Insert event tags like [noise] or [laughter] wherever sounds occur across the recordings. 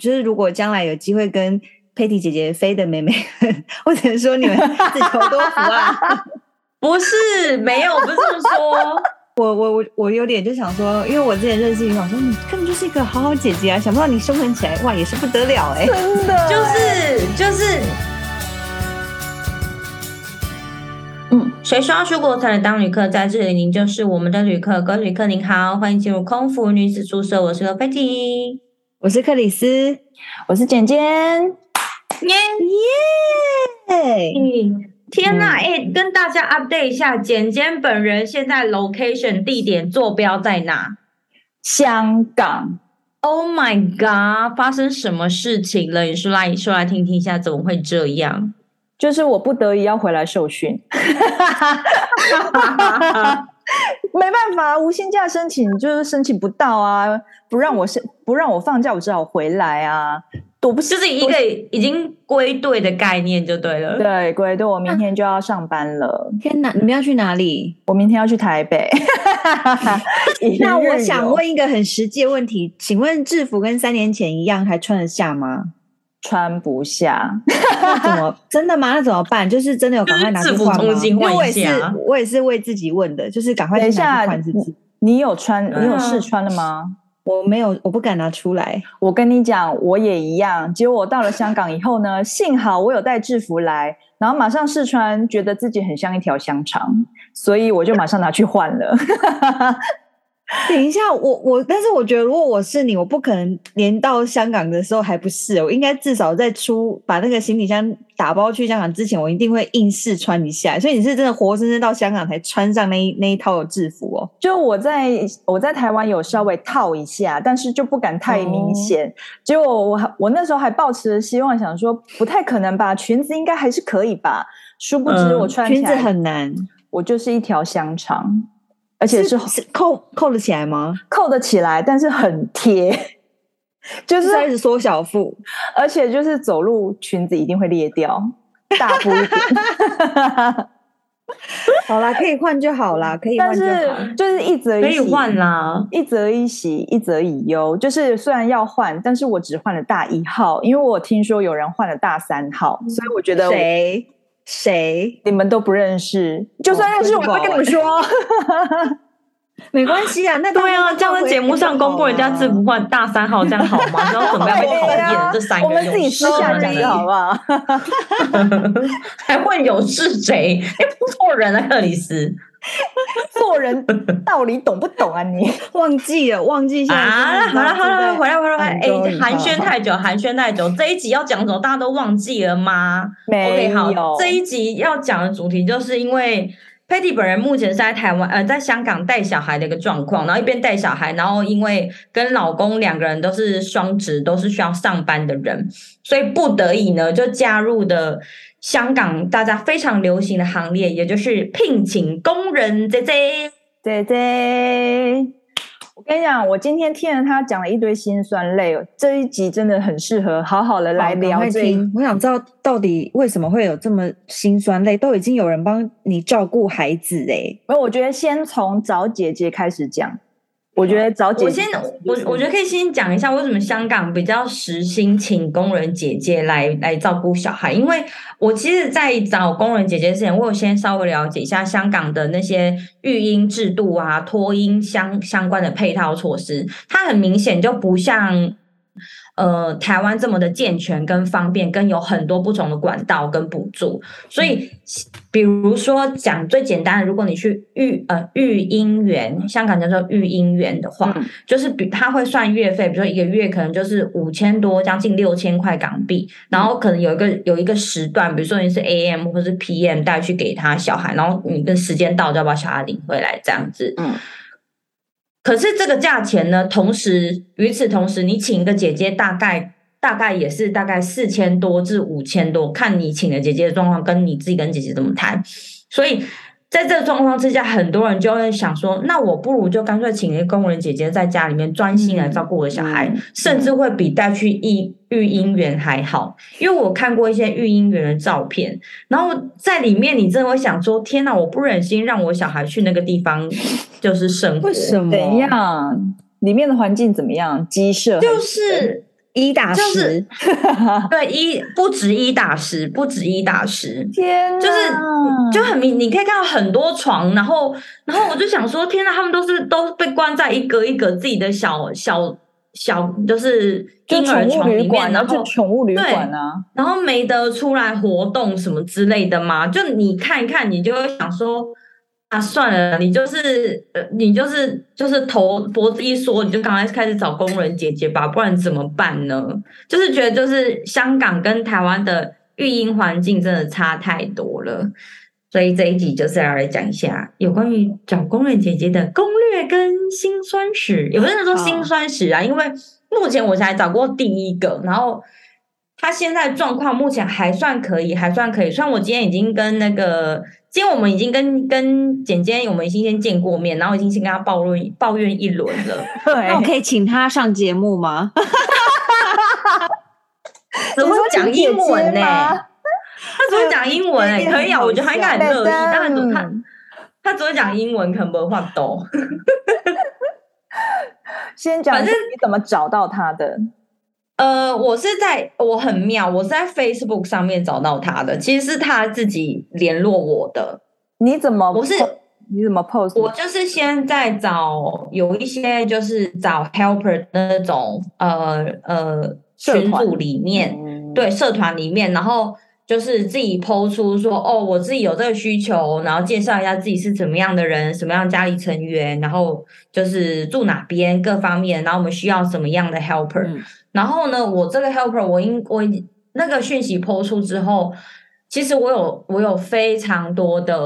就是如果将来有机会跟 Patty 姐姐飞的妹妹，[laughs] 或者说你们自求多福啊？[laughs] 不是，没有，不是这么说。我我我我有点就想说，因为我之前认识你，我说你根本就是一个好好姐姐啊，想不到你凶狠起来，哇，也是不得了哎、欸，真的，就是 [laughs] 就是，嗯，谁说要出国才能当旅客？在这里，您就是我们的旅客。各位旅客您好，欢迎进入空服女子宿舍。我是个 Patty，我是克里斯，我是简简，耶耶。天呐，哎、嗯欸，跟大家 update 一下，简简本人现在 location 地点坐标在哪？香港。Oh my god！发生什么事情了？你说来，你说来听听一下，怎么会这样？就是我不得已要回来受训，[laughs] [laughs] 没办法，无薪假申请就是申请不到啊，不让我申，不让我放假，我只好回来啊。多不就是一个已经归队的概念就对了。对，归队，我明天就要上班了。天哪，你们要去哪里？我明天要去台北。[laughs] 那我想问一个很实际的问题，请问制服跟三年前一样还穿得下吗？穿不下。怎么？[laughs] 真的吗？那怎么办？就是真的有赶快拿去换吗？因为我也是，我也是为自己问的，就是赶快去拿去换自己。你有穿？你有试穿了吗？我没有，我不敢拿出来。我跟你讲，我也一样。结果我到了香港以后呢，[laughs] 幸好我有带制服来，然后马上试穿，觉得自己很像一条香肠，所以我就马上拿去换了。[laughs] [laughs] 等一下，我我，但是我觉得，如果我是你，我不可能连到香港的时候还不是，我应该至少在出把那个行李箱打包去香港之前，我一定会硬试穿一下。所以你是真的活生生到香港才穿上那一那一套制服哦？就我在我在台湾有稍微套一下，但是就不敢太明显。嗯、结果我我那时候还抱持着希望，想说不太可能吧，裙子应该还是可以吧。殊不知我穿裙子很难，我就是一条香肠。而且是，是，扣扣得起来吗？扣得起来，但是很贴，[laughs] 就是开始缩小腹，而且就是走路裙子一定会裂掉，大步一点。[laughs] 好啦，可以换就好啦，可以换就好。但是就是一则一喜，可以换啦，一则一喜，一则以忧。就是虽然要换，但是我只换了大一号，因为我听说有人换了大三号，嗯、所以我觉得谁。谁？你们都不认识，就算认识，我会跟你们说，[laughs] 没关系啊。那对啊，这样在节目上公布人家制服换大三号，这样好吗？然后准备被讨厌这三个人，我们自己私下讲好不好？[laughs] 还问有是谁？哎，错人啊，克里斯。做人道理懂不懂啊？你 [laughs] 忘记了，忘记一下啊！好了好了，回来回来回来！哎，寒暄太久，寒暄太久，这一集要讲什么？大家都忘记了吗？没有。Okay, 好，这一集要讲的主题就是因为 Patty 本人目前是在台湾呃，在香港带小孩的一个状况，然后一边带小孩，然后因为跟老公两个人都是双职，都是需要上班的人，所以不得已呢，就加入的。香港大家非常流行的行列，也就是聘请工人。姐姐姐姐，我跟你讲，我今天听了他讲了一堆辛酸泪，这一集真的很适合好好的来聊这一。我想知道到底为什么会有这么辛酸泪？都已经有人帮你照顾孩子哎，那我觉得先从找姐姐开始讲。我觉得找姐姐，我先我我觉得可以先讲一下为什么香港比较实心请工人姐姐来来照顾小孩，因为我其实，在找工人姐姐之前，我有先稍微了解一下香港的那些育婴制度啊、托婴相相关的配套措施，它很明显就不像。呃，台湾这么的健全跟方便，跟有很多不同的管道跟补助，所以比如说讲最简单的，如果你去育呃育婴园，香港叫做育婴园的话，嗯、就是比他会算月费，比如说一个月可能就是五千多，将近六千块港币，然后可能有一个有一个时段，比如说你是 AM 或是 PM 带去给他小孩，然后你跟时间到就要把小孩领回来这样子，嗯。可是这个价钱呢？同时，与此同时，你请一个姐姐，大概大概也是大概四千多至五千多，看你请的姐姐的状况，跟你自己跟姐姐怎么谈。所以在这个状况之下，很多人就会想说：那我不如就干脆请一个工人姐姐在家里面专心来照顾我的小孩，嗯、甚至会比带去一。育婴园还好，因为我看过一些育婴园的照片，然后在里面你真的会想说：天哪，我不忍心让我小孩去那个地方，就是生活。为什么？怎样？里面的环境怎么样？鸡舍？就是一打十，就是对 [laughs] 一不止一打十，不止一打十，天，就是就很明，你可以看到很多床，然后然后我就想说，天哪，他们都是都被关在一个一个自己的小小小，就是婴儿床里面，然后宠物旅馆啊，然后没得出来活动什么之类的嘛，就你看一看，你就会想说。啊，算了，你就是呃，你就是就是头脖子一缩，你就赶快开始找工人姐姐吧，不然怎么办呢？就是觉得就是香港跟台湾的育婴环境真的差太多了，所以这一集就是要来讲一下有关于找工人姐姐的攻略跟辛酸史，也不是说辛酸史啊，因为目前我才找过第一个，然后他现在状况目前还算可以，还算可以，虽然我今天已经跟那个。今天我们已经跟跟简简，我们已经先见过面，然后已经先跟他抱怨抱怨一轮了。[laughs] 对，那我可以请他上节目吗？[laughs] 怎么会讲英文呢？他只会讲英文哎、欸，可以啊，我觉得他应该很乐意。当然，他他只会讲英文，可能不会话懂。先讲，反正你怎么找到他的？呃，我是在我很妙，我是在 Facebook 上面找到他的，其实是他自己联络我的。你怎么？我是你怎么 post？我就是先在找有一些就是找 helper 的那种呃呃群组里面，嗯、对社团里面，然后就是自己 po 出说哦，我自己有这个需求，然后介绍一下自己是怎么样的人，什么样家里成员，然后就是住哪边各方面，然后我们需要什么样的 helper。嗯然后呢，我这个 helper，我应我那个讯息 po 出之后，其实我有我有非常多的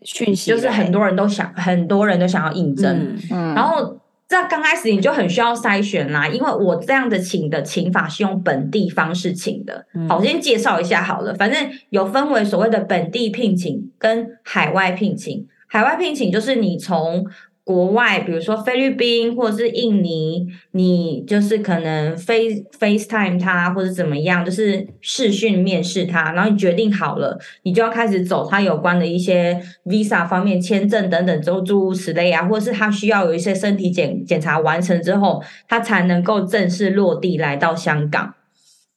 讯息，就是很多人都想，很多人都想要应征。嗯，嗯，然后在刚开始你就很需要筛选啦，因为我这样的请的请法是用本地方式请的。好，我先介绍一下好了，反正有分为所谓的本地聘请跟海外聘请。海外聘请就是你从国外，比如说菲律宾或者是印尼，你就是可能 face FaceTime 他或者怎么样，就是视讯面试他，然后你决定好了，你就要开始走他有关的一些 Visa 方面签证等等，诸如此类啊，或者是他需要有一些身体检检查完成之后，他才能够正式落地来到香港。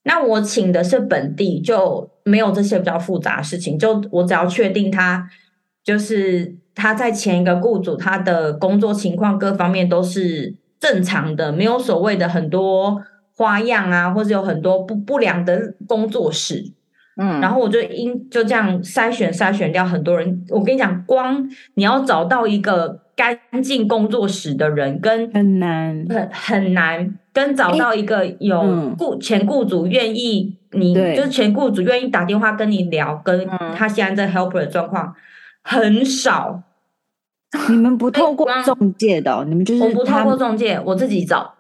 那我请的是本地，就没有这些比较复杂的事情，就我只要确定他就是。他在前一个雇主，他的工作情况各方面都是正常的，没有所谓的很多花样啊，或者有很多不不良的工作室。嗯，然后我就因就这样筛选筛选掉很多人。我跟你讲，光你要找到一个干净工作室的人，跟很难很很难，跟找到一个有雇前雇主愿意你，对就是前雇主愿意打电话跟你聊，跟他现在这 helper 的状况很少。你们不透过中介的、哦，你们就是我不透过中介，我自己找。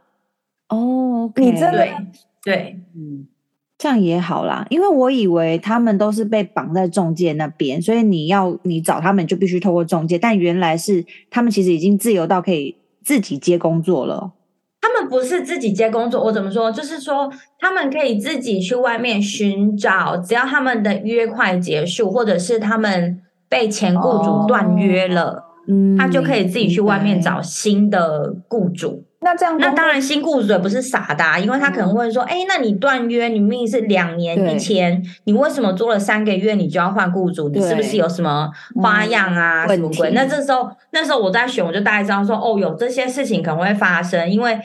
哦，okay、你真的对，对，嗯，这样也好啦，因为我以为他们都是被绑在中介那边，所以你要你找他们就必须透过中介，但原来是他们其实已经自由到可以自己接工作了。他们不是自己接工作，我怎么说？就是说他们可以自己去外面寻找，只要他们的约快结束，或者是他们被前雇主断约了。他就可以自己去外面找新的雇主。那这样，那当然新雇主也不是傻的，啊，因为他可能会说：“哎、嗯欸，那你断约，你明明是两年一签，你为什么做了三个月你就要换雇主？你是不是有什么花样啊？嗯、什么鬼？”那这时候，那时候我在选，我就大概知道说：“哦，有这些事情可能会发生。”因为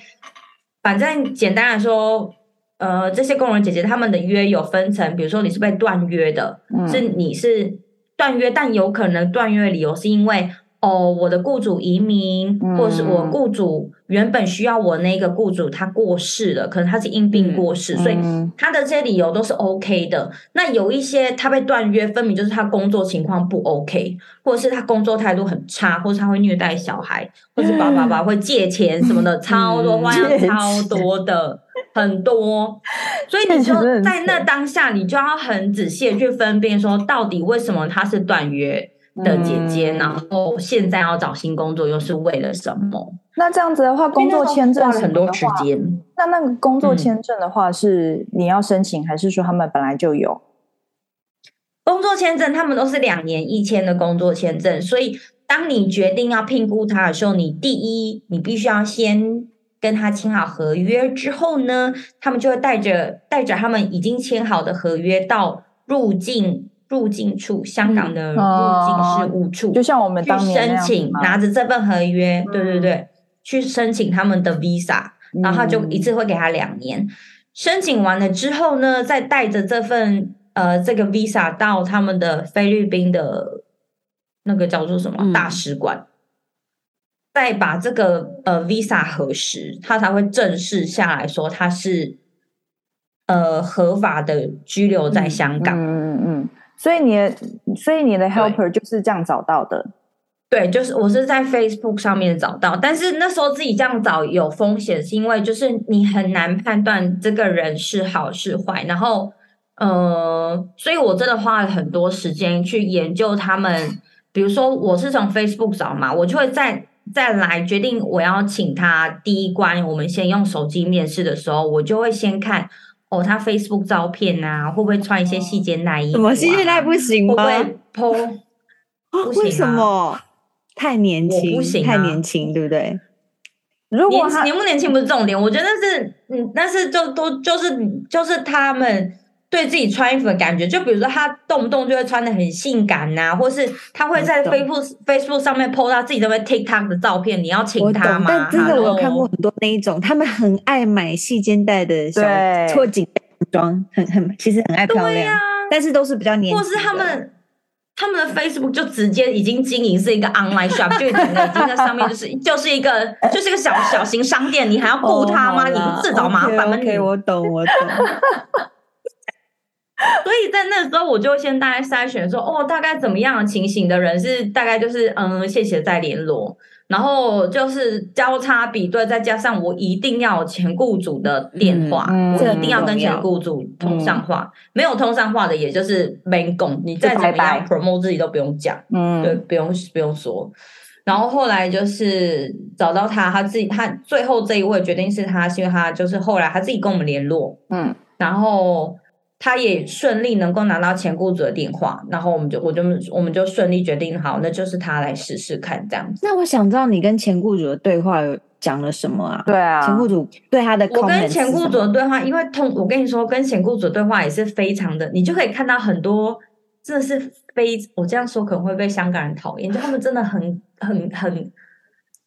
反正简单来说，呃，这些工人姐姐他们的约有分成，比如说你是被断约的，嗯、是你是断约，但有可能断约理由是因为。哦，我的雇主移民，或者是我雇主原本需要我那个雇主他过世了，可能他是因病过世，嗯、所以他的这些理由都是 OK 的。那有一些他被断约，分明就是他工作情况不 OK，或者是他工作态度很差，或者他会虐待小孩，或者是爸爸爸 [laughs] 会借钱什么的，嗯、超多花样，超多的很多。所以你就在那当下，你就要很仔细的去分辨，说到底为什么他是断约。的姐姐，嗯、然后现在要找新工作，又是为了什么？那这样子的话，工作签证花很多时间。那那个工作签证的话，是你要申请，嗯、还是说他们本来就有？工作签证他们都是两年一签的工作签证，所以当你决定要聘雇他的时候，你第一，你必须要先跟他签好合约之后呢，他们就会带着带着他们已经签好的合约到入境入境处，香港的入境事务处，就像我们当申请，拿着这份合约，对对对，嗯、去申请他们的 visa，然后他就一次会给他两年。嗯、申请完了之后呢，再带着这份呃这个 visa 到他们的菲律宾的那个叫做什么、嗯、大使馆。再把这个呃 visa 核实，他才会正式下来说他是呃合法的居留在香港。嗯嗯嗯。所以你的所以你的 helper 就是这样找到的。对，就是我是在 Facebook 上面找到，但是那时候自己这样找有风险，是因为就是你很难判断这个人是好是坏。然后呃，所以我真的花了很多时间去研究他们。比如说我是从 Facebook 找嘛，我就会再。再来决定我要请他第一关，我们先用手机面试的时候，我就会先看哦，他 Facebook 照片啊，会不会穿一些细肩带衣服、啊？什么细肩带不行吗？会不会 po？啊、为什么？太年轻，不行、啊，太年轻，对不对？如果他年不年轻不是重点，我觉得是嗯，但是就都就是就是他们。对自己穿衣服的感觉，就比如说他动不动就会穿的很性感呐、啊，或是他会在 Facebook Facebook 上面 po 他自己的 TikTok 的照片，你要请他吗？但真的我有看过很多那一种，他们很爱买细肩带的小错紧装，很很其实很爱漂亮，啊、但是都是比较年轻。或是他们他们的 Facebook 就直接已经经营是一个 online shop，[laughs] 就已经在上面就是就是一个就是一个小小型商店，你还要顾他吗？哦、你不自找麻烦吗？你、okay, okay, 我懂我懂。[laughs] 所以在那时候，我就先大概筛选说，哦，大概怎么样的情形的人是大概就是，嗯，谢谢再联络，然后就是交叉比对，再加上我一定要前雇主的电话，嗯嗯、我一定要跟前雇主通上话，嗯、没有通上话的，也就是没工，你再怎么样 promote 自己都不用讲，嗯，对，不用不用说。然后后来就是找到他，他自己，他最后这一位决定是他，是因为他就是后来他自己跟我们联络，嗯，然后。他也顺利能够拿到前雇主的电话，然后我们就我就我们就顺利决定好，那就是他来试试看这样子。那我想知道你跟前雇主的对话有讲了什么啊？对啊，前雇主对他的，我跟前雇主的对话，因为通我跟你说，跟前雇主的对话也是非常的，你就可以看到很多真的是非我这样说可能会被香港人讨厌，就他们真的很很很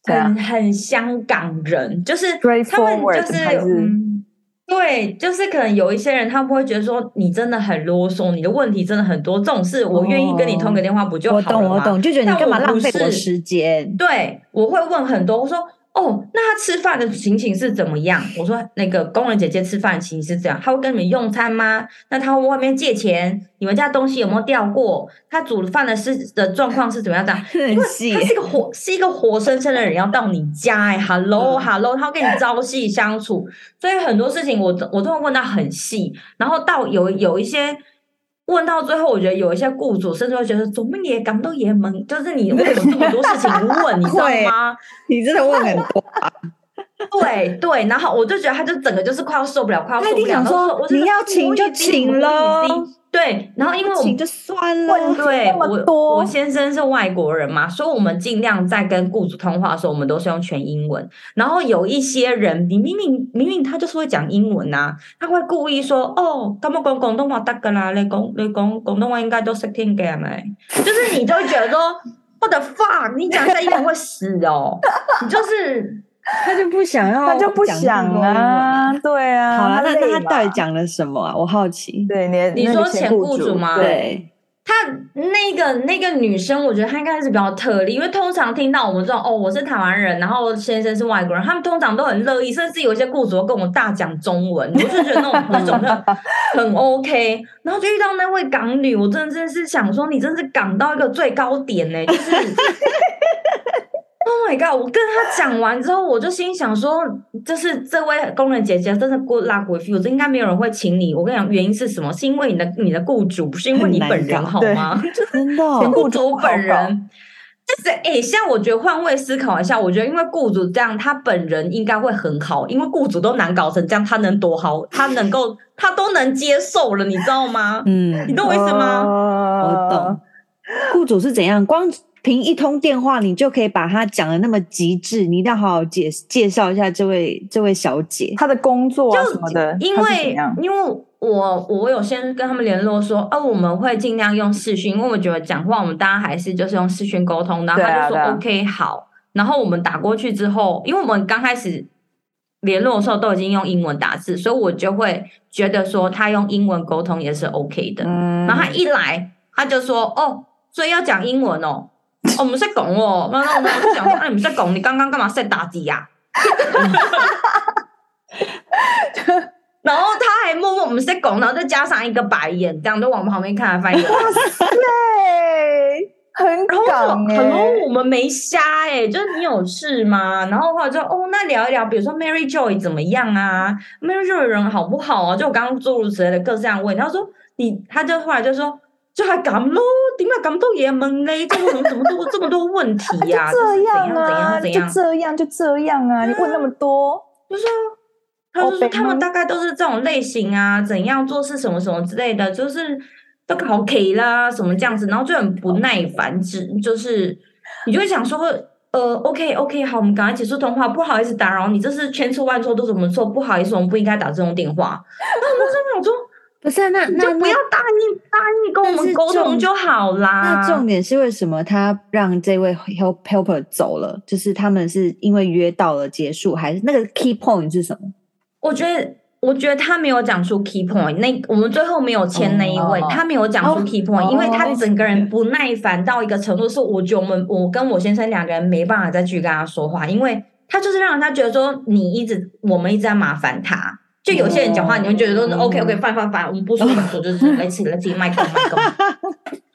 很很香港人，就是他们就是嗯。对，就是可能有一些人，他们会觉得说你真的很啰嗦，你的问题真的很多。这种事，我愿意跟你通个电话不就好了吗？我懂，我懂，就觉得你干嘛浪费我时间？对，我会问很多，我说。哦，那他吃饭的情形是怎么样？我说那个工人姐姐吃饭的情形是这样，他会跟你们用餐吗？那他会外面借钱？你们家东西有没有掉过？他煮饭的是的状况是怎么样？这样，[laughs] 因为他是一个活，是一个活生生的人要到你家哎，hello hello，他会跟你朝夕相处，所以很多事情我我都会问他很细，然后到有有一些。问到最后，我觉得有一些雇主甚至会觉得怎么也感到也懵，就是你为什么这么多事情问，你知道吗？[laughs] 你真的问很多。对对，然后我就觉得他就整个就是快要受不了，快要受不了。说你要请就请了。对，然后因为我们就算了，[laughs] 对我我先生是外国人嘛，所以我们尽量在跟雇主通话的时候，我们都是用全英文。然后有一些人，你明明明明他就是会讲英文呐，他会故意说哦，他们讲广东话得噶啦，你讲你讲广东话应该都识听嘅系咪？就是你就会觉得说，[laughs] What the fuck，你讲下英文会死哦，你就是。他就不想要，他就不想啊，对啊。好了，那那他到底讲了什么啊？我好奇。对，你你说前雇主吗？对，他那个那个女生，我觉得她应该是比较特例，因为通常听到我们这种哦，我是台湾人，然后先生是外国人，他们通常都很乐意，甚至有一些雇主跟我们大讲中文，我就觉得那种那种很 [laughs] 很 OK。然后就遇到那位港女，我真的真的是想说，你真是港到一个最高点呢，就是。Oh my god！我跟他讲完之后，我就心想说，就是这位工人姐姐真的 good luck with you，这应该没有人会请你。我跟你讲，原因是什么？是因为你的你的雇主，不是因为你本人好吗？[laughs] 真的，雇主本人就是哎、欸，现在我觉得换位思考一下，我觉得因为雇主这样，他本人应该会很好，因为雇主都难搞成这样，他能多好？他能够他都能接受了，你知道吗？嗯，你懂我意思吗？我懂。雇主是怎样？光。凭一通电话，你就可以把他讲的那么极致，你一定要好好介介绍一下这位这位小姐，她的工作啊什么的。因为因为我我有先跟他们联络说，哦，我们会尽量用视讯，因为我觉得讲话我们大家还是就是用视讯沟通。然后他就说 OK 好，然后我们打过去之后，因为我们刚开始联络的时候都已经用英文打字，所以我就会觉得说他用英文沟通也是 OK 的。嗯，然后他一来他就说哦。所以要讲英文哦，我们在讲哦，然后我们讲说，哎，你们在讲，你刚刚干嘛在打字呀？然后他还默默我们在讲，然后再加上一个白眼，这样就往旁边看，翻译。哇塞，很搞哎，然后我们没瞎哎，就是你有事吗？然后后来就哦，那聊一聊，比如说 Mary Joy 怎么样啊？Mary Joy 的人好不好啊？就我刚刚诸如此类的各式样问，他说你，他就后来就说。就还咁咯，点解咁多嘢问呢？这么怎么多这么多问题呀？就这样啊，就这样就这样啊！你问那么多，就是他说他们大概都是这种类型啊，怎样做事什么什么之类的，就是都搞 K 啦什么这样子，然后就很不耐烦，只就是你就会想说，呃，OK OK，好，我们赶快结束通话，不好意思打扰你，这是千错万错都是我们错，不好意思，我们不应该打这种电话。那我们真想说。不是、啊、那那就不要答应答应跟我们沟通就好啦。那重点是为什么他让这位 help helper 走了？就是他们是因为约到了结束，还是那个 key point 是什么？我觉得我觉得他没有讲出 key point。那我们最后没有签那一位，oh, 他没有讲出 key point，、oh, 因为他整个人不耐烦到一个程度，是我觉得我们我跟我先生两个人没办法再去跟他说话，因为他就是让人家觉得说你一直我们一直在麻烦他。就有些人讲话，你会觉得都是 OK OK fine fine fine，我们不说不说，就是 [laughs] 来自己来自己麦克麦克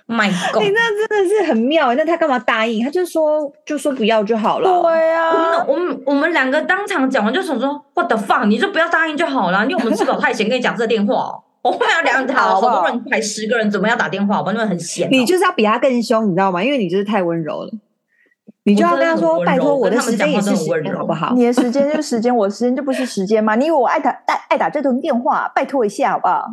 麦克。你那真的是很妙，那他干嘛答应？他就说就说不要就好了。对啊，我们我们我们两个当场讲完就想说 What the fuck，你就不要答应就好了，因为我们吃饱太闲，跟你讲这个电话。我后面要两套，好多人才十个人，怎么要打电话？我们很闲。你就是要比他更凶，你知道吗？因为你就是太温柔了。你就要跟他说：“拜托，我的时间也是时间，好不好？[laughs] 你的时间就是时间，我的时间就不是时间嘛？你以为我爱打爱爱打这通电话？拜托一下，好不好？”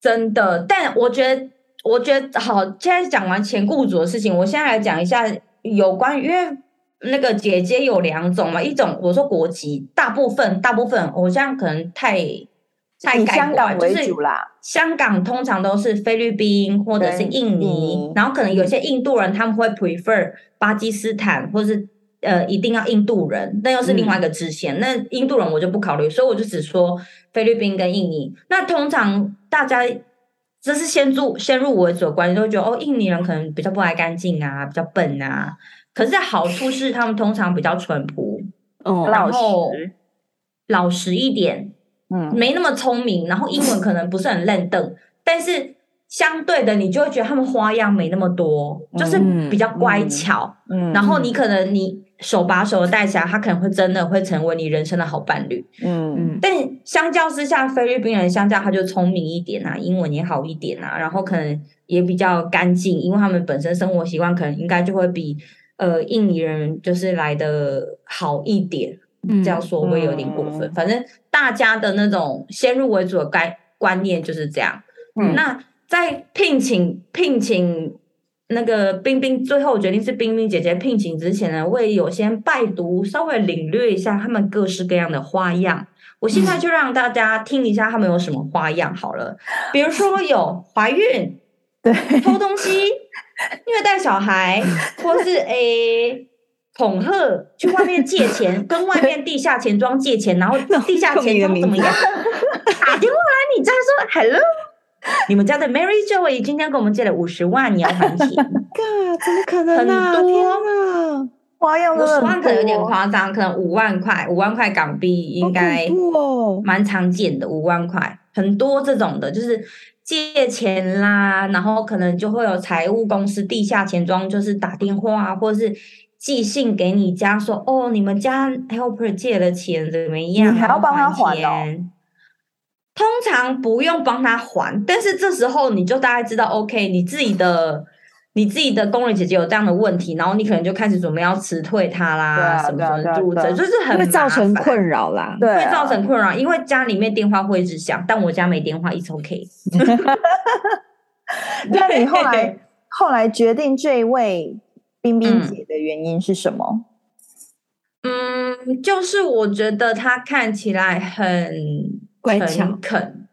真的，但我觉得，我觉得好。现在讲完前雇主的事情，我现在来讲一下有关于，因为那个姐姐有两种嘛，一种我说国籍，大部分大部分，我这样可能太。以香港为主啦，香港通常都是菲律宾或者是印尼，然后可能有些印度人他们会 prefer 巴基斯坦，或是呃一定要印度人，那又是另外一个支线。嗯、那印度人我就不考虑，所以我就只说菲律宾跟印尼。那通常大家这是先入先入为主的观念，都会觉得哦，印尼人可能比较不爱干净啊，比较笨啊。可是好处是他们通常比较淳朴，哦，然后老实一点。嗯，没那么聪明，然后英文可能不是很认得，但是相对的，你就会觉得他们花样没那么多，就是比较乖巧。嗯，然后你可能你手把手的带起来，他可能会真的会成为你人生的好伴侣。嗯嗯，但相较之下，菲律宾人相较他就聪明一点啊，英文也好一点啊，然后可能也比较干净，因为他们本身生活习惯可能应该就会比呃印尼人就是来的好一点。这样说会有点过分，嗯、反正大家的那种先入为主的概观念就是这样。嗯、那在聘请聘请那个冰冰，最后决定是冰冰姐姐聘请之前呢，我也有先拜读，稍微领略一下他们各式各样的花样。我现在就让大家听一下他们有什么花样好了，比如说有怀孕，对，偷东西，虐待小孩，[laughs] 或是诶。欸恐吓去外面借钱，跟外面地下钱庄借钱，然后 [laughs] 地下钱庄怎么样？打电话来，你再说 hello，你们家的 Mary Joey 今天给我们借了五十万，你要还钱？[laughs] God，怎么可能啊？很多啊，花样五十万可能有点夸张，可能五万块，五万块港币应该蛮常见的，五万块很多这种的，就是借钱啦，然后可能就会有财务公司、地下钱庄，就是打电话或者是。寄信给你家说哦，你们家 helper 借了钱怎么样？你还要帮他还哦。通常不用帮他还，但是这时候你就大概知道，OK，你自己的你自己的工人姐姐有这样的问题，然后你可能就开始准备要辞退他啦，什么什么的，这就是很会造成困扰啦，对，会造成困扰，因为家里面电话会一直响，但我家没电话，it's OK。[laughs] 那你后来 [laughs] 后来决定这一位？冰冰姐的原因是什么？嗯，就是我觉得她看起来很乖诚恳，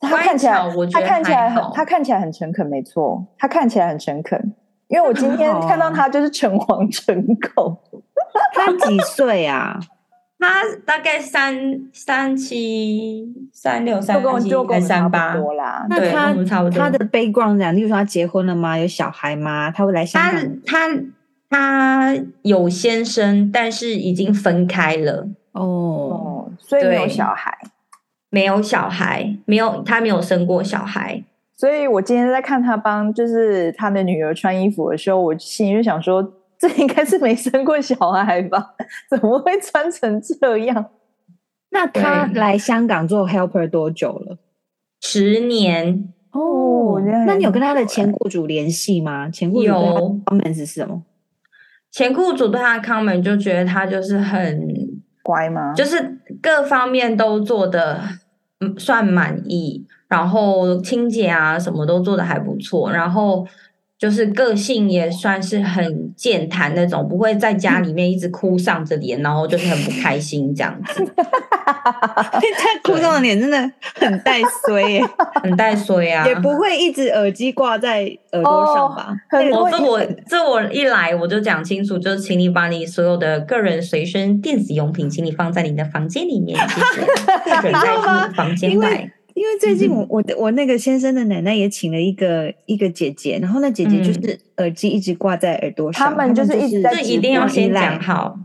他看起来，我觉得他看起来很，他看起来很诚恳，没错，他看起来很诚恳。因为我今天看到他就是诚惶诚恐。他几岁啊？他大概三三七三六三七跟三八多啦。那他差不多。他的 background 讲，例如说他结婚了吗？有小孩吗？他会来香港？他他他有先生，但是已经分开了。哦，哦，所以没有小孩，没有小孩，没有他没有生过小孩。所以我今天在看他帮就是他的女儿穿衣服的时候，我心里就想说。这应该是没生过小孩吧？怎么会穿成这样？那他来香港做 helper 多久了？十年哦。那你有跟他的前雇主联系吗？前雇主的 comment 是什么？前雇主对他的 comment 就觉得他就是很乖吗？就是各方面都做得算满意，然后清洁啊什么都做的还不错，然后。就是个性也算是很健谈那种，不会在家里面一直哭丧着脸，然后就是很不开心这样子。[laughs] 他哭丧的脸真的很带衰耶，[laughs] 很带衰啊！也不会一直耳机挂在耳朵上吧？我、哦、这我这我一来我就讲清楚，就是请你把你所有的个人随身电子用品，请你放在你的房间里面，谢谢。[laughs] 不准在房间外。因为最近我我的我那个先生的奶奶也请了一个一个姐姐，然后那姐姐就是耳机一直挂在耳朵上，他们就是一直在，这一定要先讲好，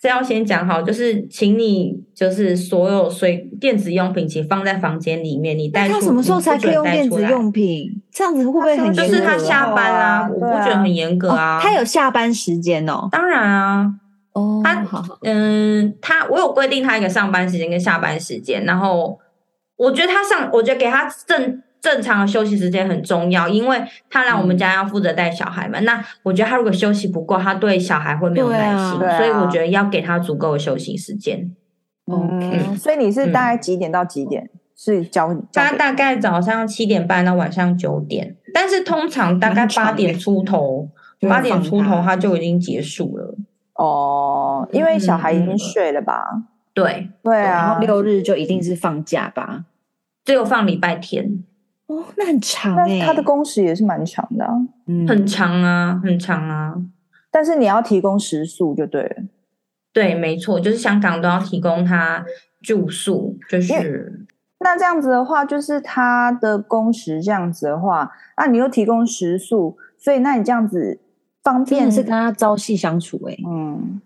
这要先讲好，就是请你就是所有随电子用品，请放在房间里面，你带什么时候才可以用电子用品？这样子会不会很？就是他下班啦，我不觉得很严格啊。他有下班时间哦，当然啊，哦，他嗯，他我有规定他一个上班时间跟下班时间，然后。我觉得他上，我觉得给他正正常的休息时间很重要，因为他来我们家要负责带小孩嘛。嗯、那我觉得他如果休息不够，他对小孩会没有耐心，啊、所以我觉得要给他足够的休息时间。OK，、嗯、所以你是大概几点到几点？嗯、是教他大概早上七点半到晚上九点，但是通常大概八点出头，八点出头他就已经结束了。哦，因为小孩已经睡了吧？嗯对对啊，然后六日就一定是放假吧？只有放礼拜天哦，那很长哎、欸。他的工时也是蛮长的、啊，嗯，很长啊，很长啊。但是你要提供食宿就对了。对，没错，就是香港都要提供他住宿，就是。那这样子的话，就是他的工时这样子的话，那你又提供食宿，所以那你这样子方便是跟他朝夕相处哎、欸，嗯。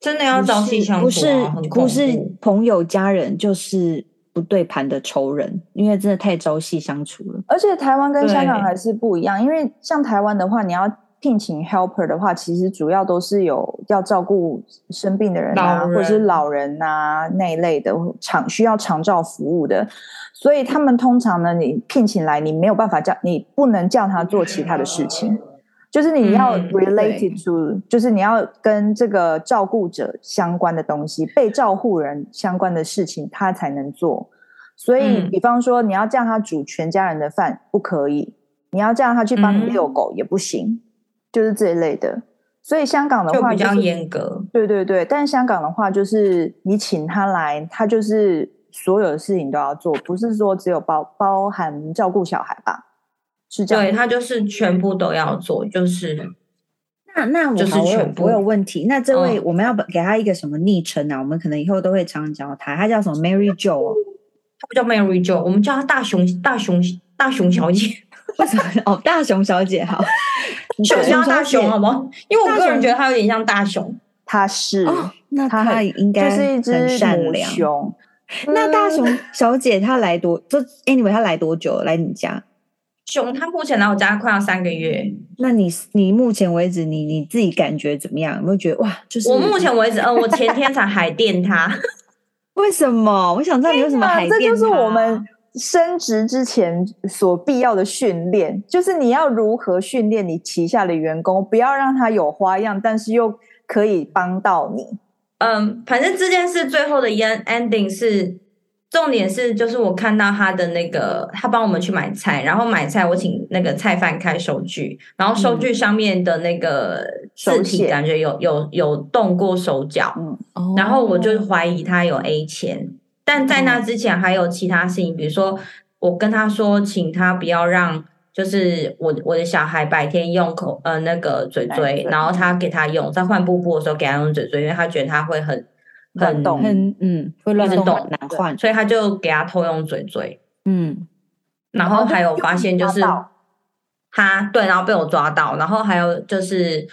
真的要朝夕相处，不是不是朋友家人，就是不对盘的仇人，因为真的太朝夕相处了。而且台湾跟香港还是不一样，因为像台湾的话，你要聘请 helper 的话，其实主要都是有要照顾生病的人啊，人或者是老人啊那一类的长需要长照服务的，所以他们通常呢，你聘请来，你没有办法叫你不能叫他做其他的事情。就是你要 related to，、嗯、就是你要跟这个照顾者相关的东西，被照护人相关的事情，他才能做。所以，比方说，你要叫他煮全家人的饭，不可以；你要叫他去帮你遛狗，也不行。嗯、就是这一类的。所以，香港的话、就是、就比较严格。对对对，但香港的话，就是你请他来，他就是所有的事情都要做，不是说只有包包含照顾小孩吧。是这样，对，他就是全部都要做，就是那那我就是全部我有问题。那这位我们要给他一个什么昵称啊？嗯、我们可能以后都会常常叫他，他叫什么？Mary Jo，他不叫 Mary Jo，我们叫他大熊大熊大熊小姐。[laughs] 为什么？哦，大熊小姐好，[laughs] 熊叫大熊好吗？因为我个人觉得他有点像大熊，[laughs] 他是，哦、那他应该就是一只善良熊。那大熊小姐她来多就 anyway，她来多久来你家？熊，他目前来我家快要三个月。那你你目前为止，你你自己感觉怎么样？有没有觉得哇？就是我目前为止，嗯、呃，我前天才海淀他。[laughs] 为什么？我想知道你为什么海电他？这就是我们升职之前所必要的训练，就是你要如何训练你旗下的员工，不要让他有花样，但是又可以帮到你。嗯，反正这件事最后的 ending 是。重点是，就是我看到他的那个，他帮我们去买菜，然后买菜我请那个菜贩开收据，然后收据上面的那个字体感觉有有有动过手脚，嗯，然后我就怀疑他有 A 钱，但在那之前还有其他事情，比如说我跟他说，请他不要让，就是我我的小孩白天用口呃那个嘴嘴，然后他给他用，在换布布的时候给他用嘴嘴，因为他觉得他会很。很动，很嗯，会乱动，很难换，所以他就给他偷用嘴嘴，嗯，然后还有发现就是他对，然后被我抓到，然后还有就是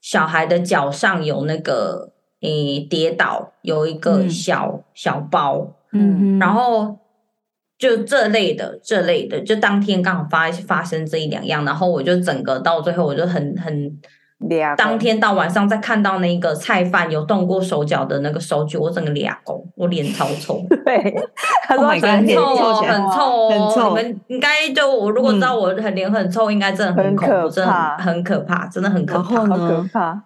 小孩的脚上有那个诶跌倒，有一个小、嗯、小包，嗯，然后就这类的这类的，就当天刚好发发生这一两样，然后我就整个到最后我就很很。当天到晚上再看到那个菜贩有动过手脚的那个收据，我整个俩狗，我脸超臭。[laughs] 对，[laughs] 他说很臭哦，很臭，很臭。你们应该就我如果知道我很脸很臭，应该真的很恐怖，真的很可怕，真的很可怕，好可怕。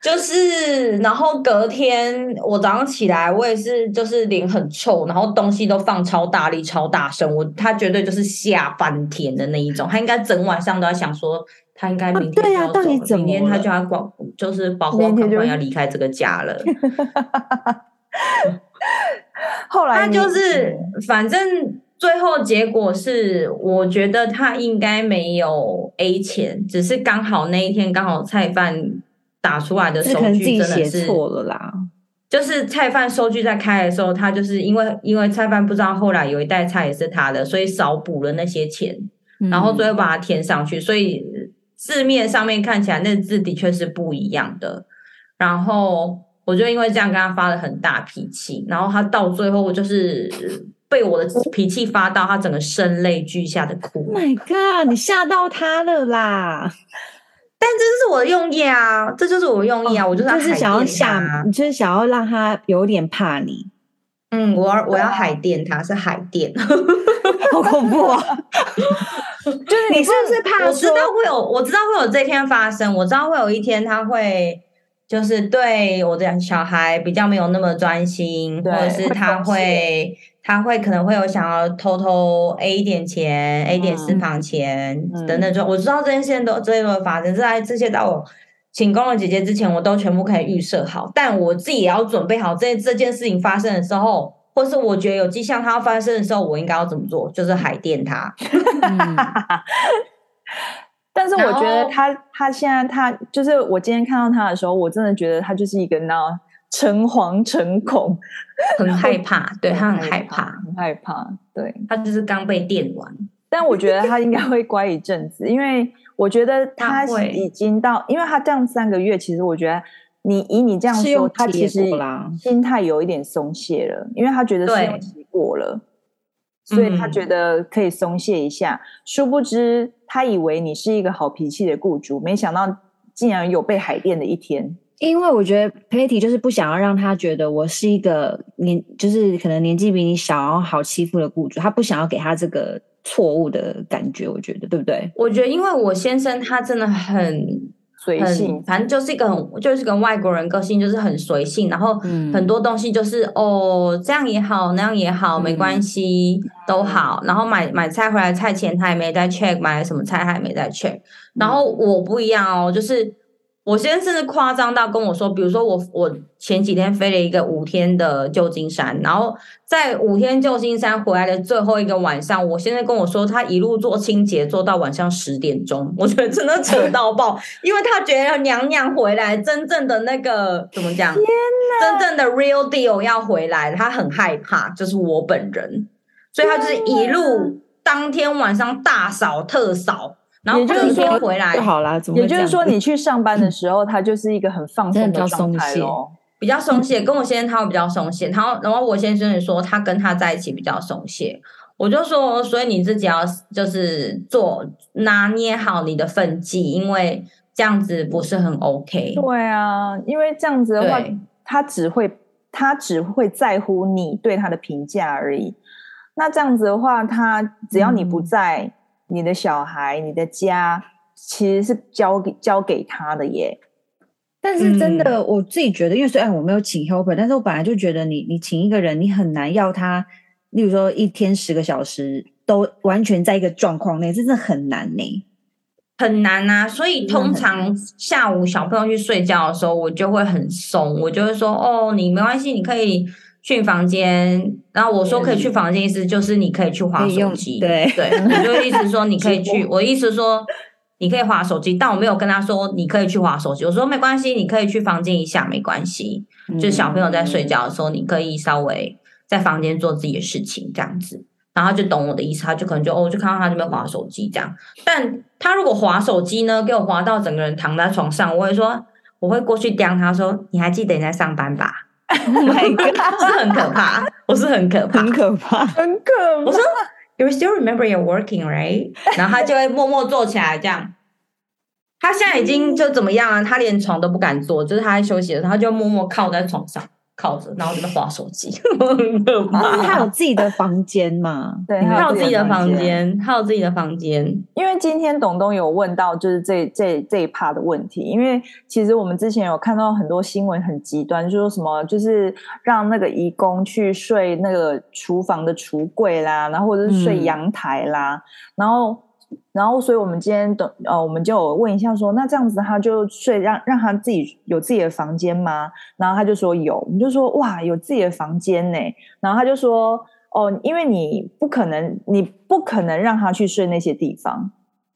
就是，然后隔天我早上起来，我也是，就是脸很臭，然后东西都放超大力、超大声，我他绝对就是吓翻天的那一种，他应该整晚上都在想说。他应该明天就要走，明天他就要广，就是保护可能要离开这个家了。[laughs] 后来他就是，反正最后结果是，我觉得他应该没有 A 钱，只是刚好那一天刚好菜贩打出来的收据真的是错了啦。就是菜贩收据在开的时候，他就是因为因为菜贩不知道后来有一袋菜也是他的，所以少补了那些钱，然后最后把它填上去，所以。字面上面看起来那字的确是不一样的，然后我就因为这样跟他发了很大脾气，然后他到最后就是被我的脾气发到他整个声泪俱下的哭。Oh my god！你吓到他了啦！[laughs] 但这就是我的用意啊，这就是我的用意啊，oh, 我就是，就是想要吓，你就是想要让他有点怕你。嗯，我要我要海淀他，是海淀，[laughs] 好恐怖啊！就是你是不是怕？我知道会有，我知道会有这天发生。我知道会有一天他会，就是对我的小孩比较没有那么专心，或者是他会，他会可能会有想要偷偷 A 一点钱、A 点私房钱等等。就我知道这件事情都这些都会发生，在这些到我请工人姐姐之前，我都全部可以预设好。但我自己也要准备好，这这件事情发生的时候。或是我觉得有迹象它要发生的时候，我应该要怎么做？就是海淀它。嗯、[laughs] 但是我觉得他他现在他就是我今天看到他的时候，我真的觉得他就是一个那诚惶诚恐，很害怕。对，他很害怕，很害怕。对，他就是刚被电完。但我觉得他应该会乖一阵子，因为我觉得 [laughs] 他已经到，因为他这样三个月，其实我觉得。你以你这样说，他其实心态有一点松懈了，因为他觉得试用期过了，所以他觉得可以松懈一下。殊不知，他以为你是一个好脾气的雇主，没想到竟然有被海淀的一天。因为我觉得 Patty 就是不想要让他觉得我是一个年，就是可能年纪比你小，然后好欺负的雇主，他不想要给他这个错误的感觉。我觉得对不对？我觉得，因为我先生他真的很。随性，反正就是一个很，就是跟外国人个性就是很随性，然后很多东西就是、嗯、哦，这样也好，那样也好，没关系，嗯、都好。然后买买菜回来，菜钱他也没在 check，买什么菜他也没在 check。然后我不一样哦，就是。我先生是夸张到跟我说，比如说我我前几天飞了一个五天的旧金山，然后在五天旧金山回来的最后一个晚上，我先生跟我说他一路做清洁做到晚上十点钟，我觉得真的扯到爆，因为他觉得娘娘回来真正的那个怎么讲，真正的 real deal 要回来，他很害怕，就是我本人，所以他就是一路当天晚上大扫特扫。然后就是说回来就好了，也就是说你去上班的时候，他就是一个很放松的状态咯，比较松懈。跟我先生他会比较松懈，然后然后我先生也说他跟他在一起比较松懈。我就说，所以你自己要就是做拿捏好你的分际，因为这样子不是很 OK。对啊，因为这样子的话，他只会他只会在乎你对他的评价而已。那这样子的话，他只要你不在。嗯你的小孩，你的家其实是交给交给他的耶。但是真的，我自己觉得，因为虽然我没有请 helper，但是我本来就觉得你，你请一个人，你很难要他例如说一天十个小时都完全在一个状况内，这真的很难呢。很难啊，所以通常下午小朋友去睡觉的时候，我就会很松，我就会说哦，你没关系，你可以去房间。然后我说可以去房间，意思就是你可以去划手机。对对，我就意思说你可以去，我意思说你可以划手机，但我没有跟他说你可以去划手机。我说没关系，你可以去房间一下，没关系。就小朋友在睡觉的时候，你可以稍微在房间做自己的事情，这样子。然后就懂我的意思，他就可能就哦，就看到他这边划手机这样。但他如果划手机呢，给我划到整个人躺在床上，我会说，我会过去叼他说：“你还记得你在上班吧？” [laughs] oh my God，是很可怕，我是很可怕，很可怕，很可怕。我说：“You still remember you're working, right？” 然后他就会默默坐起来这样。他现在已经就怎么样啊？他连床都不敢坐，就是他在休息的时候，他就默默靠在床上。靠着，然后就在划手机，[laughs] [laughs] 他有自己的房间嘛？对，他有自己的房间，他有自己的房间。因为今天董东有问到，就是这这这一趴的问题。因为其实我们之前有看到很多新闻，很极端，就说什么就是让那个义工去睡那个厨房的橱柜啦，然后或者是睡阳台啦，嗯、然后。然后，所以我们今天等呃，我们就问一下说，那这样子他就睡让让他自己有自己的房间吗？然后他就说有，我们就说哇，有自己的房间呢。然后他就说哦，因为你不可能，你不可能让他去睡那些地方。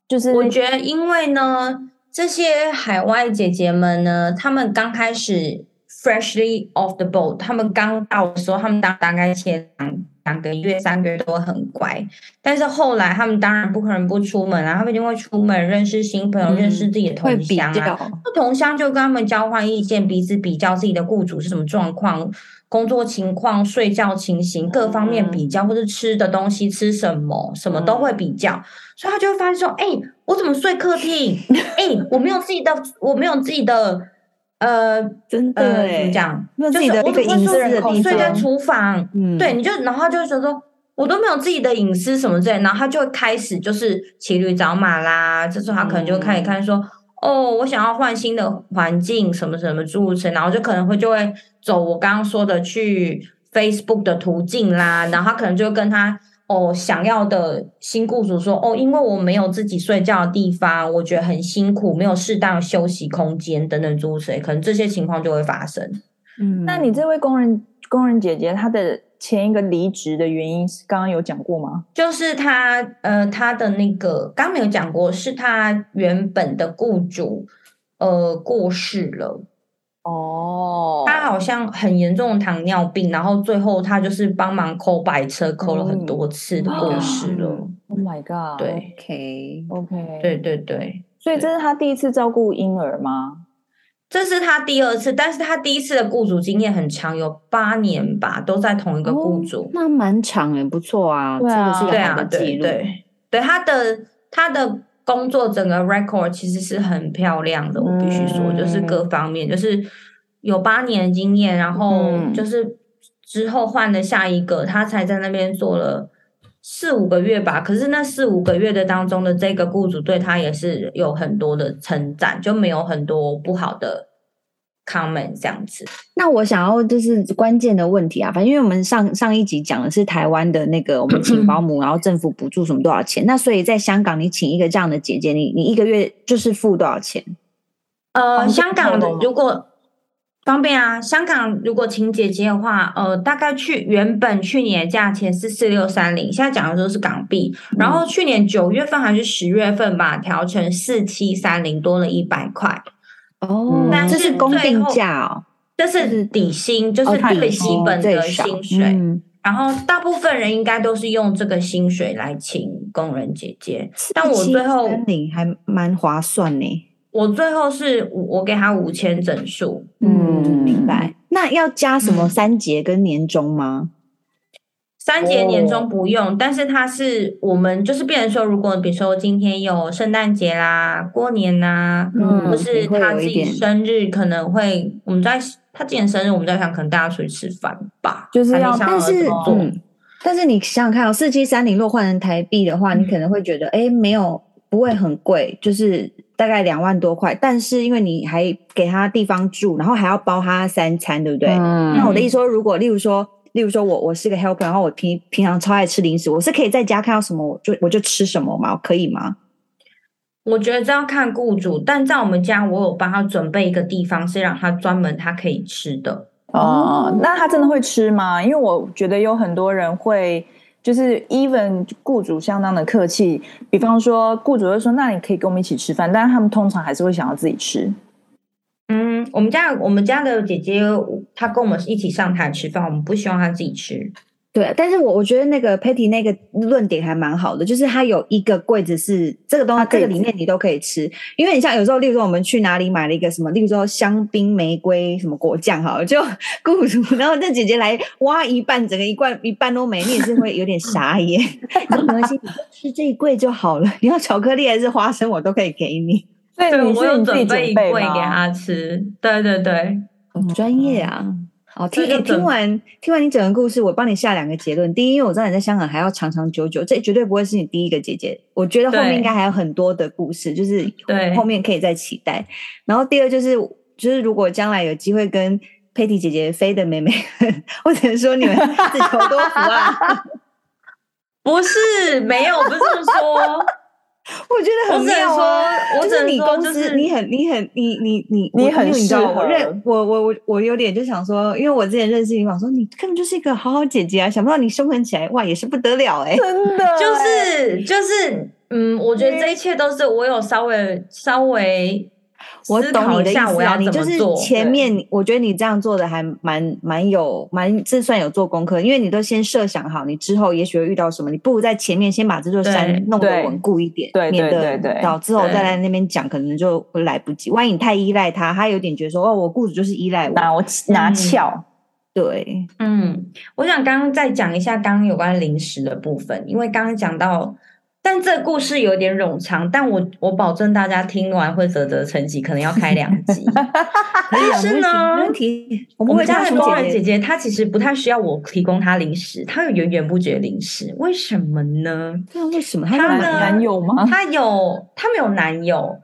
就是我觉得，因为呢，这些海外姐姐们呢，她们刚开始 freshly off the boat，他们刚到的时候，他们大大概前。两两个月、三个月都很乖，但是后来他们当然不可能不出门啊，他们一定会出门认识新朋友，嗯、认识自己的同乡啊。同乡就跟他们交换意见，彼此比较自己的雇主是什么状况、工作情况、睡觉情形各方面比较，嗯、或者吃的东西吃什么，什么都会比较，嗯、所以他就会发现说：“哎、欸，我怎么睡客厅？哎、欸，我没有自己的，我没有自己的。”呃，真的，呃、怎么讲？就是我只会说睡在厨房，嗯、对，你就然后他就会觉得说，我都没有自己的隐私什么之类，然后他就会开始就是骑驴找马啦。这时候他可能就会开始看说，嗯、哦，我想要换新的环境，什么什么诸如此类，然后就可能会就会走我刚刚说的去 Facebook 的途径啦，然后他可能就会跟他。哦，想要的新雇主说哦，因为我没有自己睡觉的地方，我觉得很辛苦，没有适当休息空间等等诸如此类，可能这些情况就会发生。嗯，那你这位工人工人姐姐，她的前一个离职的原因是刚刚有讲过吗？就是她呃，她的那个刚没有讲过，是她原本的雇主呃过世了。哦，他好像很严重的糖尿病，然后最后他就是帮忙抠白车，抠了很多次的故事了。Oh my god！对，OK OK，对对对，所以这是他第一次照顾婴儿吗？这是他第二次，但是他第一次的雇主经验很长，有八年吧，都在同一个雇主，哦、那蛮长也，不错啊，这个、啊、是一个好的记录。对，对，对，他的他的。工作整个 record 其实是很漂亮的，我必须说，嗯、就是各方面，就是有八年的经验，然后就是之后换了下一个，他才在那边做了四五个月吧。可是那四五个月的当中的这个雇主对他也是有很多的称赞，就没有很多不好的。Comment 这样子，那我想要就是关键的问题啊，反正因为我们上上一集讲的是台湾的那个，我们请保姆，[clears throat] 然后政府补助什么多少钱？那所以在香港，你请一个这样的姐姐，你你一个月就是付多少钱？呃，香港的如果方便啊，香港如果请姐姐的话，呃，大概去原本去年的价钱是四六三零，现在讲的都是港币，然后去年九月份还是十月份吧，调成四七三零，多了一百块。哦，但是这是公定价哦，这是底薪，就是最基本的薪水。嗯、然后大部分人应该都是用这个薪水来请工人姐姐，但我最后你还蛮划算呢。我最后是我给他五千整数，嗯，明白。那要加什么三节跟年终吗？三节年终不用，哦、但是它是我们就是变成说，如果比如说今天有圣诞节啦、过年呐、啊，嗯、或是他自己生日，可能会我们在他今年生日，我们在想可能大家出去吃饭吧，就是要，但是嗯，但是你想想看哦，四七三零若换成台币的话，嗯、你可能会觉得哎，没有不会很贵，就是大概两万多块，但是因为你还给他地方住，然后还要包他三餐，对不对？嗯、那我的意思说，如果例如说。例如说我我是个 helper，然后我平平常超爱吃零食，我是可以在家看到什么我就我就吃什么吗？可以吗？我觉得这要看雇主，但在我们家，我有帮他准备一个地方，是让他专门他可以吃的。哦、呃，那他真的会吃吗？因为我觉得有很多人会，就是 even 雇主相当的客气，比方说雇主会说，那你可以跟我们一起吃饭，但是他们通常还是会想要自己吃。嗯，我们家我们家的姐姐，她跟我们一起上台吃饭，我们不希望她自己吃。对，但是我我觉得那个 Patty 那个论点还蛮好的，就是它有一个柜子是这个东西，这个里面你都可以吃，因为你像有时候，例如说我们去哪里买了一个什么，例如说香槟玫瑰什么果酱，哈，就 [laughs] 雇主，然后那姐姐来挖一半，整个一罐一半都没，你也是会有点傻眼。[laughs] 没关系，你就吃这一柜就好了，你要巧克力还是花生，我都可以给你。对，我有准备一柜给他吃。对对对，很专业啊。好，听听完听完你整个故事，我帮你下两个结论。第一，因为我知道你在香港还要长长久久，这绝对不会是你第一个姐姐。我觉得后面应该还有很多的故事，就是后面可以再期待。然后第二就是，就是如果将来有机会跟佩蒂姐姐飞的妹妹，我只能说你们自求多福啊。[laughs] [laughs] 不是，没有，不是这么说。[laughs] 我觉得很妙啊！我就是你公司，你很、你很、你、你、你、你很适合。我认我、我、我、我有点就想说，因为我之前认识你，我说你根本就是一个好好姐姐啊！想不到你凶狠起来，哇，也是不得了哎！真的，[laughs] 就是就是，嗯，我觉得这一切都是我有稍微稍微。我懂你的意思啊，你就是前面，我觉得你这样做的还蛮蛮有蛮，这算有做功课，因为你都先设想好，你之后也许会遇到什么，你不如在前面先把这座山弄得稳固一点，对，免得对到之后再来那边讲，可能就会来不及。万一你太依赖他，他有点觉得说，哦，我雇主就是依赖我，拿我拿翘。对，嗯，我想刚刚再讲一下刚刚有关零食的部分，因为刚刚讲到。但这故事有点冗长，但我我保证大家听完会啧啧称奇，可能要开两集。[laughs] 但是呢，问题我们家的工人姐姐她其实不太需要我提供她零食，她有源源不绝零食，为什么呢？那为什么？她有男友吗？她有，她没有男友。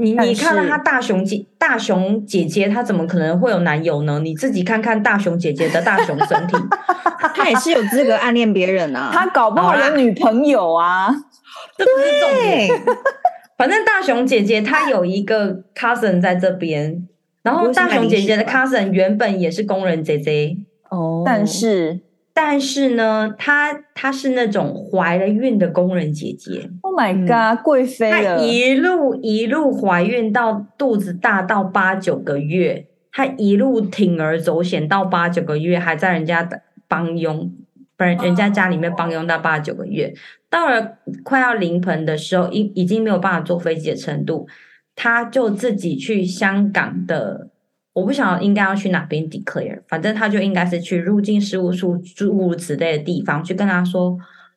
你你看到她大熊姐大熊姐姐，她怎么可能会有男友呢？你自己看看大熊姐姐的大熊身体，[laughs] 她也是有资格暗恋别人啊。她搞不好有女朋友啊。[laughs] 这不是重点，反正大熊姐姐她有一个 cousin 在这边，然后大熊姐姐的 cousin 原本也是工人姐姐哦，但是但是呢，她她是那种怀了孕的工人姐姐，Oh my god，贵妃了，她一路一路怀孕到肚子大到八九个月，她一路铤而走险到八九个月，还在人家的帮佣。不然人家家里面帮佣到八九个月，到了快要临盆的时候，已已经没有办法坐飞机的程度，她就自己去香港的，我不晓得应该要去哪边 declare，反正他就应该是去入境事务处诸如此类的地方去跟他说。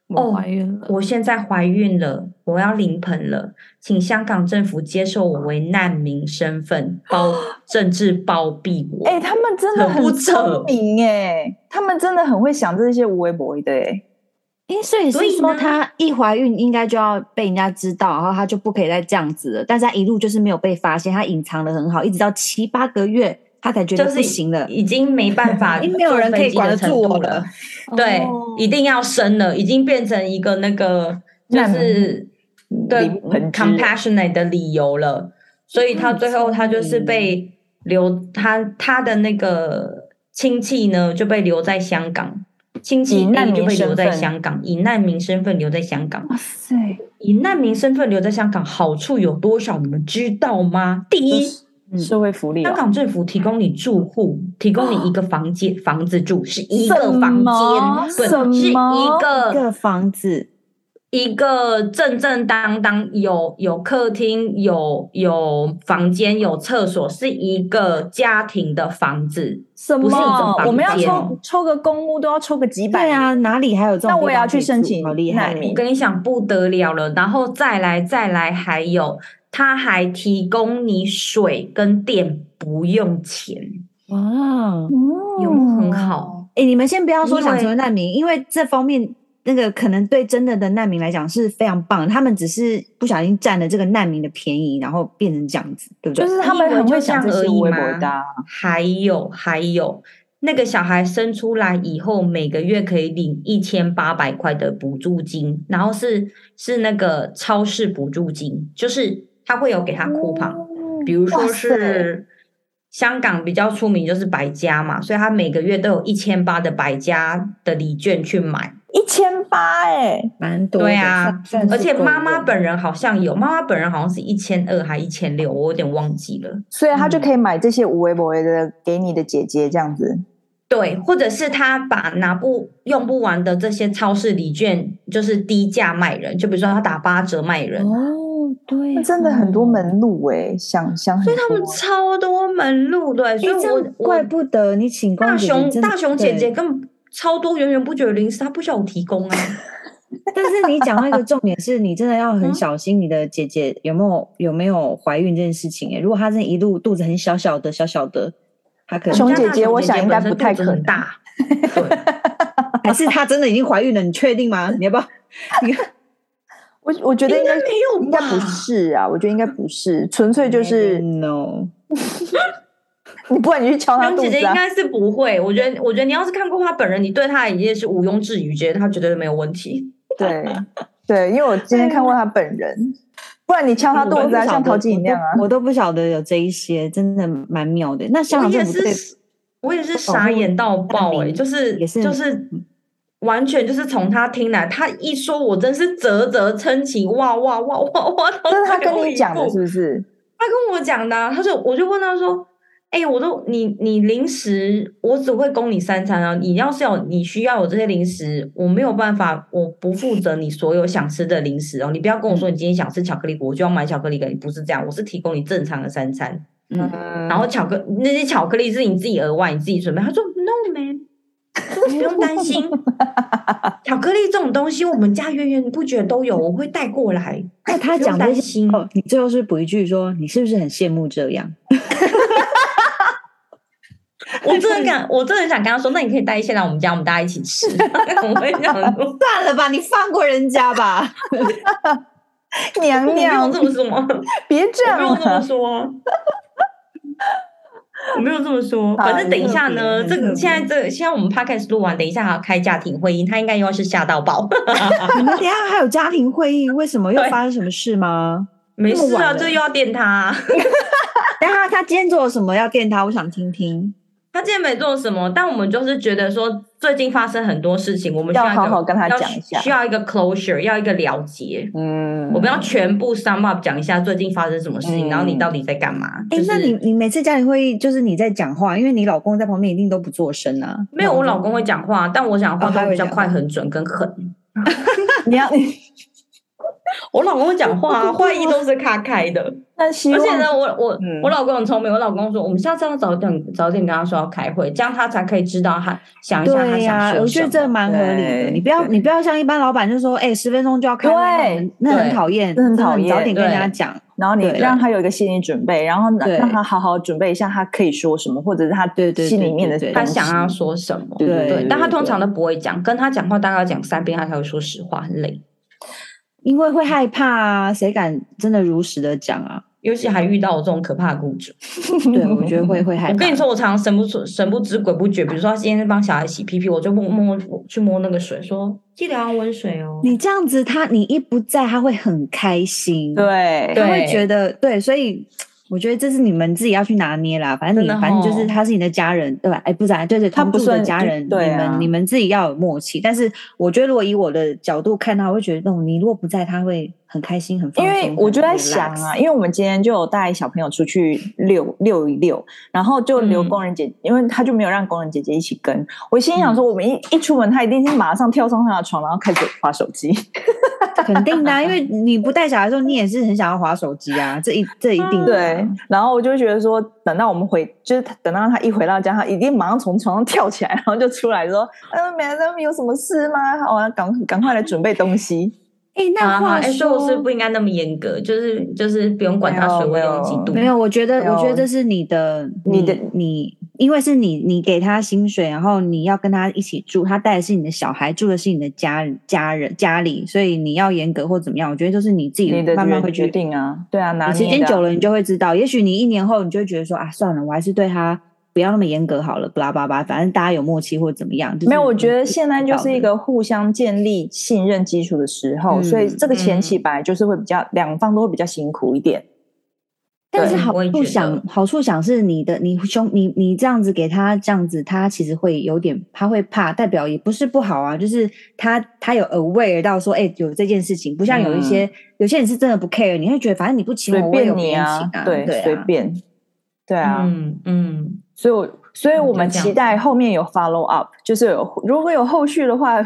我怀孕了，哦，我现在怀孕了，我要临盆了，请香港政府接受我为难民身份，包政治包庇我。哎、欸，他们真的很聪明哎，他们真的很会想这些无微博的哎。因所以所以说，她一怀孕应该就要被人家知道，然后她就不可以再这样子了。但是她一路就是没有被发现，她隐藏的很好，一直到七八个月。她才觉得不行了，已经没办法，[laughs] 已经没有人可以管得住我了。对，一定要生了，已经变成一个那个就是对 compassionate 的理由了。所以她最后她就是被留，她她的那个亲戚呢就被留在香港，亲戚就被留在香港，以难民身份留在香港。哇塞，以难民身份留在香港好处有多少？你们知道吗？第一。社会福利、哦，香港政府提供你住户，提供你一个房间，房子住是一个房间，不，是一个房子，一个正正当当有有客厅，有有房间，有厕所，是一个家庭的房子，什么？不是一房。我们要抽抽个公屋都要抽个几百，对啊，哪里还有这种？那我也要去申请，好厉害！我跟你讲不得了了，然后再来再来，还有。他还提供你水跟电不用钱哇，有没有很好？哎、欸，你们先不要说想成为难民，因为这方面那个可能对真的的难民来讲是非常棒，他们只是不小心占了这个难民的便宜，然后变成这样子，对不对？就是他们很会想这些微博的。还有还有，那个小孩生出来以后，每个月可以领一千八百块的补助金，然后是是那个超市补助金，就是他会有给他 coupon，比如说是香港比较出名就是百家嘛，所以他每个月都有一千八的百家的礼券去买，一千八哎，蛮多。对啊，而且妈妈本人好像有，妈妈本人好像是一千二还一千六，我有点忘记了，所以他就可以买这些无微不微的给你的姐姐这样子。对，或者是他把拿不用不完的这些超市礼券，就是低价卖人，就比如说他打八折卖人。哦，对，真的很多门路哎，想想，所以他们超多门路，对，所以我怪不得你请大熊大熊姐姐根本超多源源不绝的零食，他不需要我提供啊。[laughs] 但是你讲到一个重点是，你真的要很小心你的姐姐有没有有没有怀孕这件事情哎，如果她这一路肚子很小小的小小的。熊姐姐，我想应该不太可能大，对，[laughs] 还是她真的已经怀孕了？你确定吗？[laughs] 你要不要？你我我觉得应该没有，应该不是啊。我觉得应该不是，纯粹就是 no。你不然你去敲他肚子，姐姐应该是不会。我觉得，我觉得你要是看过他本人，你对他已经是毋庸置疑，觉得他绝对没有问题。对对，因为我今天看过他本人。不然你敲他肚子啊，像陶晶莹那样啊，我都不晓得有这一些，真的蛮妙的。那香港也是，我也是傻眼到爆哎、欸，就是就是完全就是从他听来，他一说，我真是啧啧称奇，哇哇哇哇哇！这是他跟你讲的，是不是？他跟我讲的、啊，他说，我就问他说。哎、欸，我都你你零食，我只会供你三餐啊！你要是有你需要有这些零食，我没有办法，我不负责你所有想吃的零食哦。你不要跟我说你今天想吃巧克力，我就要买巧克力给你，不是这样，我是提供你正常的三餐。嗯，然后巧克那些巧克力是你自己额外你自己准备。他说 No man，[laughs] 不用担心，[laughs] 巧克力这种东西我们家源源不绝都有，我会带过来。那他讲担心哦，你最后是补一句说，你是不是很羡慕这样？[laughs] 我真的想，我真的想跟他说，那你可以带一些来我们家，我们大家一起吃。[laughs] 我会想说，[laughs] 算了吧，你放过人家吧，娘娘，这么说吗？别这样，我没有这么说，我没有这么说。反正等一下呢，这个现在这现在我们 podcast 录完，等一下还要开家庭会议，他应该又要是吓到爆。[laughs] 你们等一下还有家庭会议？为什么又发生什么事吗？没事啊，这又要电他。等下他今天做了什么要电他？我想听听。他今天没做什么，但我们就是觉得说，最近发生很多事情，我们需要，要好好跟他讲一下，需要一个 closure，要一个了结。嗯，我们要全部 sum up 讲一下最近发生什么事情，嗯、然后你到底在干嘛？哎、就是，那你你每次家庭会议就是你在讲话，因为你老公在旁边一定都不做声啊。没有，我老公会讲话，但我讲话都比较快、很准、跟狠。[laughs] 你要你。我老公讲话、啊，会议都是他开的。[laughs] 但而且呢，我我、嗯、我老公很聪明。我老公说，我们下次要早点早点跟他说要开会，这样他才可以知道他想一下他想说什么。我觉得这蛮合理的。你不要你不要像一般老板就说，哎、欸，十分钟就要开会，那很讨厌，那很讨厌。早点跟人家讲，然后你让他有一个心理准备，然后让他好好准备一下，他可以说什么，或者是他对对心里面的他想要说什么。对但他通常都不会讲，跟他讲话大概要讲三遍，他才会说实话，很累。因为会害怕啊，谁敢真的如实的讲啊？尤其还遇到我这种可怕的雇主，[laughs] 对，我觉得会会害怕。我跟你说，我常常神不出神不知鬼不觉，比如说他今天帮小孩洗屁屁，我就摸摸去摸那个水，说记得要温水哦。你这样子，他你一不在，他会很开心，对，他会觉得对，所以。我觉得这是你们自己要去拿捏啦，反正你反正就是他是你的家人，对吧？哎，不然，对对，他不是家人，你们你们自己要有默契。但是我觉得，如果以我的角度看他，我会觉得那种你如果不在，他会很开心，很放松。因为我就在想啊，因为我们今天就有带小朋友出去遛遛一遛，然后就留工人姐，因为他就没有让工人姐姐一起跟。我心想说，我们一一出门，他一定是马上跳上他的床，然后开始划手机。[laughs] 肯定的、啊，因为你不带小孩的时候，你也是很想要划手机啊，这一这一定。对，然后我就觉得说，等到我们回，就是等到他一回到家，他一定马上从床上跳起来，然后就出来说：“嗯、呃，美人，有什么事吗？好，我要赶赶快来准备东西。”哎，那话说，是不应该那么严格，就是就是不用管他水温有几度。没有，我觉得我觉得这是你的，你的你，因为是你你给他薪水，然后你要跟他一起住，他带的是你的小孩，住的是你的家家人家里，所以你要严格或怎么样，我觉得就是你自己慢慢会决定啊。对啊，你时间久了，你就会知道。也许你一年后，你就会觉得说啊，算了，我还是对他不要那么严格好了，巴拉巴拉，反正大家有默契或者怎么样。就是、没有，我觉得现在就是一个互相建立信任基础的时候，嗯、所以这个前期本来就是会比较两、嗯、方都会比较辛苦一点。但是好处想，好处想是你的，你兄，你你这样子给他这样子，他其实会有点，他会怕，代表也不是不好啊，就是他他有 aware 到说，哎、欸，有这件事情，不像有一些、嗯、有些人是真的不 care，你会觉得反正你不请我，我也有别人请啊，啊对，随便，对啊，嗯嗯，所以我所以我们期待后面有 follow up，就是有如果有后续的话。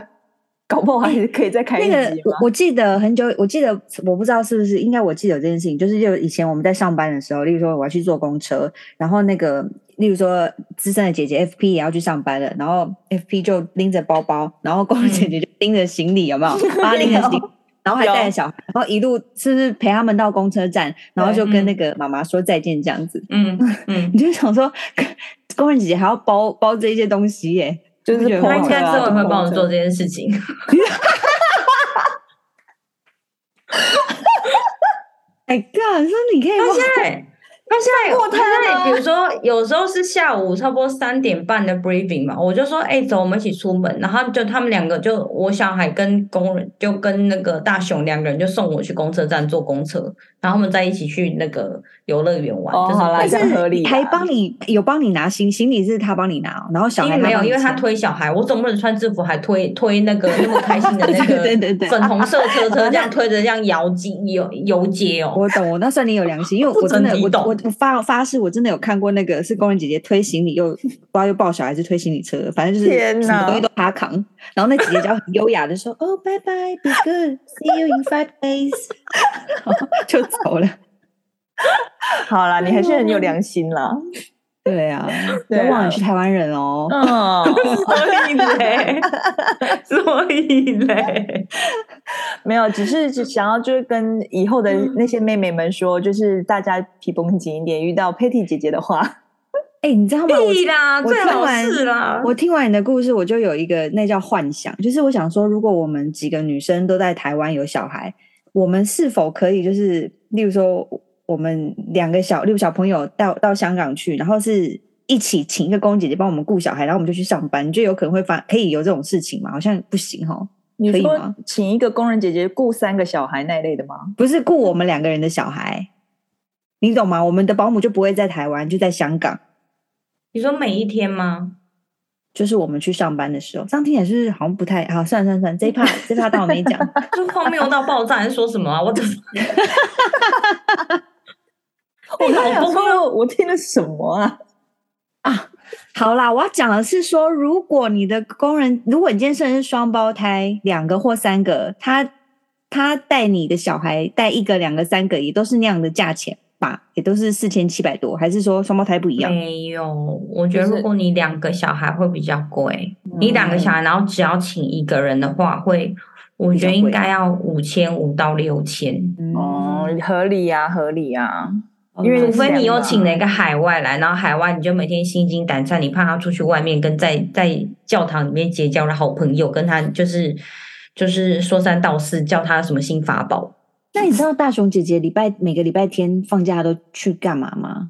搞不好还是可以再开一、欸、那个，我我记得很久，我记得我不知道是不是，应该我记得有这件事情，就是就以前我们在上班的时候，例如说我要去坐公车，然后那个例如说资深的姐姐 FP 也要去上班了，然后 FP 就拎着包包，然后工人姐姐就拎着行李，有没有？帮他拎着行李，然后还带着小孩，然后一路是不是陪他们到公车站，然后就跟那个妈妈说再见这样子。嗯嗯，[laughs] 你就想说，工人姐姐还要包包这些东西耶。就是他应该之后会帮我做这件事情。[laughs] 哎，God，说你可以现在，他现在有他现在，比如说有时候是下午差不多三点半的 briefing 嘛，我就说，哎，走，我们一起出门。然后就他们两个，就我小孩跟工人，就跟那个大雄两个人，就送我去公车站坐公车，然后他们再一起去那个。游乐园玩，哦、就是好啦，这样合理。还帮你有帮你拿行行李是他帮你拿，然后小孩没有，因为他推小孩，我总不能穿制服还推推那个那么开心的那个 [laughs] 粉红色车车这样推着这样摇街游游街哦。我懂，我那算你有良心，因为我真的我我我发发誓，我真的有看过那个是工人姐姐推行李又不知道又抱小孩是推行李车，反正就是什么东西都他扛，然后那姐姐就很优雅的说：“哦，拜拜，be good，see [laughs] you in five days”，就走了。[laughs] 好啦，你还是很有良心啦。对啊，[laughs] 别忘了你是台湾人哦。嗯，所以嘞，所以嘞，没有，只是只想要就是跟以后的那些妹妹们说，就是大家皮绷紧一点，遇到 Patty 姐姐的话，[laughs] 哎，你知道吗？对啦，我听完啦，我听完你的故事，我就有一个那叫幻想，就是我想说，如果我们几个女生都在台湾有小孩，我们是否可以就是，例如说。我们两个小六小朋友到到香港去，然后是一起请一个工人姐姐帮我们顾小孩，然后我们就去上班，你觉得有可能会发可以有这种事情吗？好像不行哈，你说？请一个工人姐姐雇三个小孩那类的吗？不是雇我们两个人的小孩，你懂吗？我们的保姆就不会在台湾，就在香港。你说每一天吗？就是我们去上班的时候，这样听也是好像不太好。算了算了算了，这一趴 [laughs] 这一趴当我没讲，就荒谬到爆炸，还是说什么啊？我怎么？我刚想说，我听的是什么啊？啊，好啦，我要讲的是说，如果你的工人，如果你今天生的是双胞胎，两个或三个，他他带你的小孩带一个、两个、三个，也都是那样的价钱吧？也都是四千七百多，还是说双胞胎不一样？没有，我觉得如果你两个小孩会比较贵，就是、你两个小孩，然后只要请一个人的话，会我觉得应该要五千五到六千。哦、嗯，合理呀、啊，合理呀、啊。因为除非你又请了一个海外来，然后海外你就每天心惊胆战，你怕他出去外面跟在在教堂里面结交了好朋友，跟他就是就是说三道四，叫他什么新法宝。那你知道大雄姐姐礼拜每个礼拜天放假都去干嘛吗？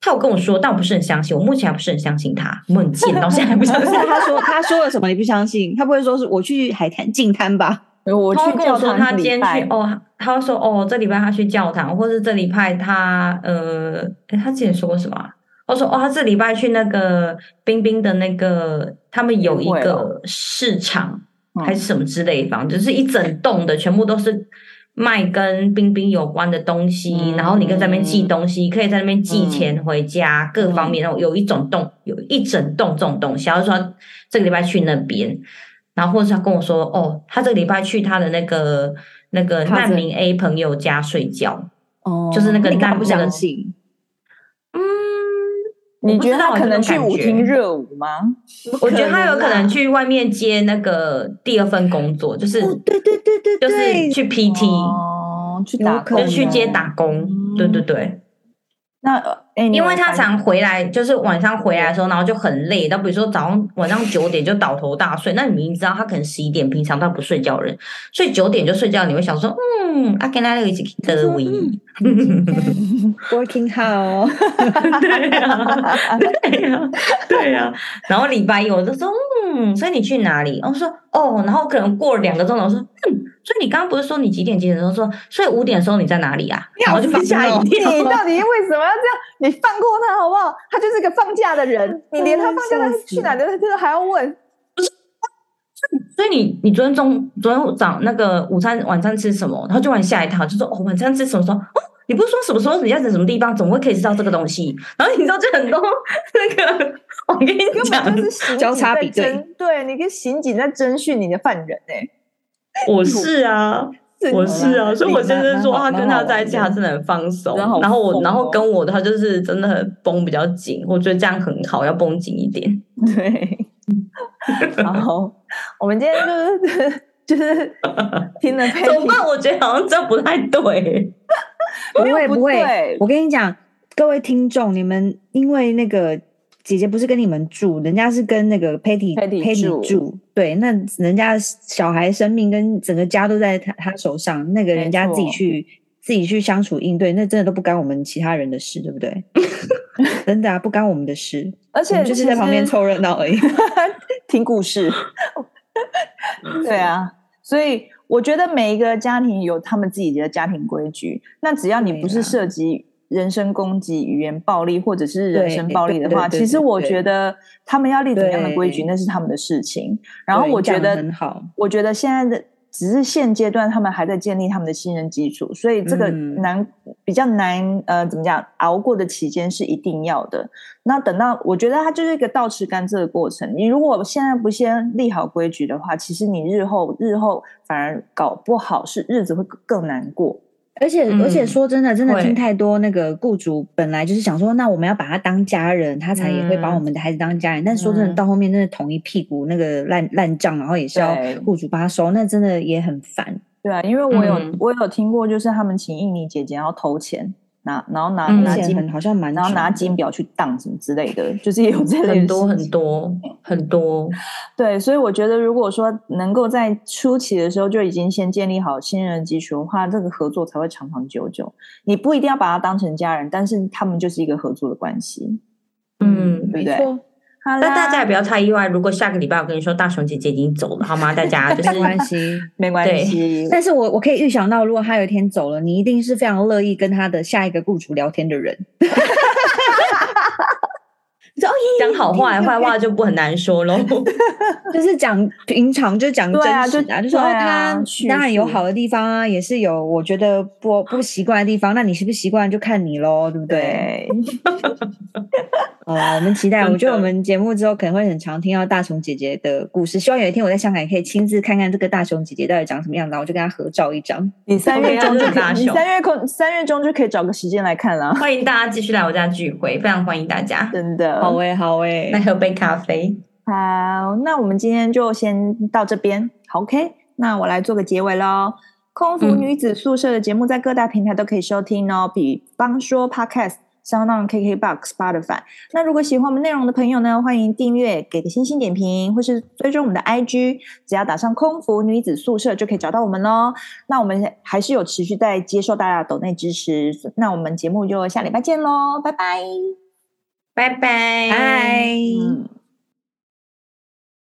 他有跟我说，但我不是很相信，我目前还不是很相信他。我很贱，到现在还不相信。[laughs] 他说他说了什么？你不相信？他不会说是我去海滩净滩吧？我去教堂，他今天去哦，他说哦，这礼拜他去教堂，或是这礼拜他呃，他之前说过什么、啊？我说哦，他这礼拜去那个冰冰的那个，他们有一个市场还是什么之类的方，就是一整栋的，全部都是卖跟冰冰有关的东西，嗯、然后你可以在那边寄东西，可以在那边寄钱回家，嗯、各方面，然后有一种栋，有一整栋这种东西，然后说这个礼拜去那边。然后或者他跟我说，哦，他这个礼拜去他的那个那个难民 A 朋友家睡觉，哦，就是那个难不相信。嗯，你觉得他可能去舞厅热舞吗？我觉得他有可能去外面接那个第二份工作，就是对对对对，就是去 PT 哦，去打工，就去接打工，对对对。那因为他常回来，就是晚上回来的时候，然后就很累。到比如说早上晚上九点就倒头大睡，那你明知道他可能十一点平常他不睡觉的人，所以九点就睡觉，你会想说，嗯，阿跟他那个一起得位，[laughs] working hard，[laughs] 对呀，对呀，对呀。然后礼拜一我就说，嗯，所以你去哪里？我说，哦，然后可能过了两个钟头，我说，嗯。[laughs] 所以你刚刚不是说你几点几点的时候说，所以五点的时候你在哪里啊？然后就吓一跳。你到底为什么要这样？你放过他好不好？他就是个放假的人，[laughs] 你连他放假他去哪的，他都还要问。不是，所以你你昨天中昨天早那个午餐晚餐吃什么？然后就把你吓一跳，就说哦晚餐吃什么时候？哦，你不是说什么时候你要在什么地方？怎么会可以知道这个东西？然后你知道这很多 [laughs] 那个，我跟你讲，交叉比对，对，你跟刑警在侦讯你的犯人哎、欸。[laughs] 我是啊，我是啊，所以我先生说他跟他在一起，他真的很放松。然后我，然后跟我的他就是真的很绷比较紧，我觉得这样很好，要绷紧一点。[laughs] 对。然后我们今天就是 [laughs] 就是听了，怎么办？我觉得好像这不太对。不会不会，我跟你讲，各位听众，你们因为那个。姐姐不是跟你们住，人家是跟那个 Patty Patty 住。对，那人家小孩生命跟整个家都在他他手上，那个人家自己去自己去相处应对，那真的都不干我们其他人的事，对不对？[laughs] 真的啊，不干我们的事，[laughs] 而且就是在旁边凑热闹而已，[laughs] 听故事。对啊，所以我觉得每一个家庭有他们自己的家庭规矩，那只要你不是涉及。人身攻击、语言暴力，或者是人身暴力的话，其实我觉得他们要立怎样的规矩，那是他们的事情。然后我觉得，很好，我觉得现在的只是现阶段，他们还在建立他们的信任基础，所以这个难、嗯、比较难，呃，怎么讲？熬过的期间是一定要的。那等到我觉得它就是一个倒吃甘蔗的过程。你如果现在不先立好规矩的话，其实你日后日后反而搞不好，是日子会更难过。而且而且说真的，真的听太多那个雇主本来就是想说，那我们要把他当家人，他才也会把我们的孩子当家人。但是说真的，到后面真的捅一屁股那个烂烂账，然后也是要雇主帮他收，那真的也很烦。对啊，因为我有我有听过，就是他们请印尼姐姐要投钱。拿，然后拿拿金，好像蛮，然后拿金表去当什么之类的，就是也有这类很多很多很多。对，所以我觉得，如果说能够在初期的时候就已经先建立好信任基础的话，这个合作才会长长久久。你不一定要把它当成家人，但是他们就是一个合作的关系。嗯，对不对？那大家也不要太意外，如果下个礼拜我跟你说大熊姐姐已经走了，好吗？大家就是没关系，没关系。但是我我可以预想到，如果他有一天走了，你一定是非常乐意跟他的下一个雇主聊天的人。[laughs] 讲好话，坏话就不很难说喽。[laughs] 就是讲平常，就讲真实啊，就说他当然有好的地方啊，也是有我觉得不不习惯的地方。那你习不习惯就看你喽，对不对？[laughs] 好啦，我们期待。我觉得我们节目之后可能会很常听到大熊姐姐的故事。希望有一天我在香港也可以亲自看看这个大熊姐姐到底长什么样子，然后我就跟她合照一张。你三月中就可以，你三月空三月中就可以找个时间来看了。欢迎大家继续来我家聚会，非常欢迎大家，真的。好诶，好诶，来喝杯咖啡。好，那我们今天就先到这边。好，OK，那我来做个结尾喽。空服女子宿舍的节目在各大平台都可以收听哦，比方说 Podcast、SoundOn、KKBox、Spotify。那如果喜欢我们内容的朋友呢，欢迎订阅、给个星星点评，或是追踪我们的 IG，只要打上“空服女子宿舍”就可以找到我们喽。那我们还是有持续在接受大家的抖内支持。那我们节目就下礼拜见喽，拜拜。拜拜，拜。